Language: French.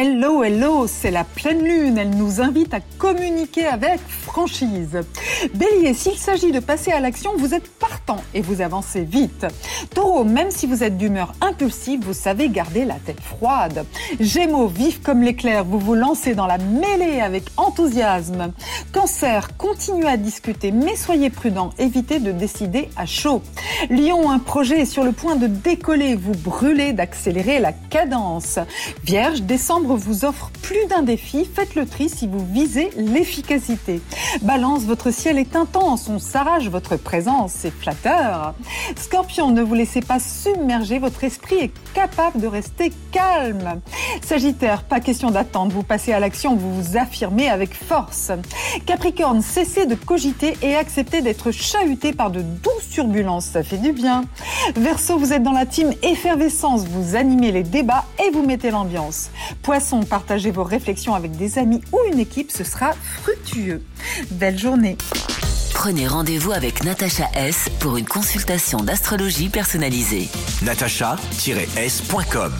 Hello, hello, c'est la pleine lune. Elle nous invite à communiquer avec franchise. Bélier, s'il s'agit de passer à l'action, vous êtes partant et vous avancez vite. Taureau, même si vous êtes d'humeur impulsive, vous savez garder la tête froide. Gémeaux, vif comme l'éclair, vous vous lancez dans la mêlée avec enthousiasme. Cancer, continuez à discuter, mais soyez prudent, évitez de décider à chaud. Lion, un projet est sur le point de décoller, vous brûlez d'accélérer la cadence. Vierge, décembre vous offre plus d'un défi, faites le tri si vous visez l'efficacité. Balance, votre ciel est intense, on s'arrache votre présence, c'est flatteur. Scorpion, ne vous laissez pas submerger, votre esprit est capable de rester calme. Sagittaire, pas question d'attendre, vous passez à l'action, vous vous affirmez avec force. Capricorne, cessez de cogiter et acceptez d'être chahuté par de douces turbulences, ça fait du bien. Verseau, vous êtes dans la team effervescence, vous animez les débats et vous mettez l'ambiance. Poisson, partagez vos réflexions avec des amis ou une équipe, ce sera fructueux. Belle journée. Prenez rendez-vous avec Natacha S pour une consultation d'astrologie personnalisée. natacha-s.com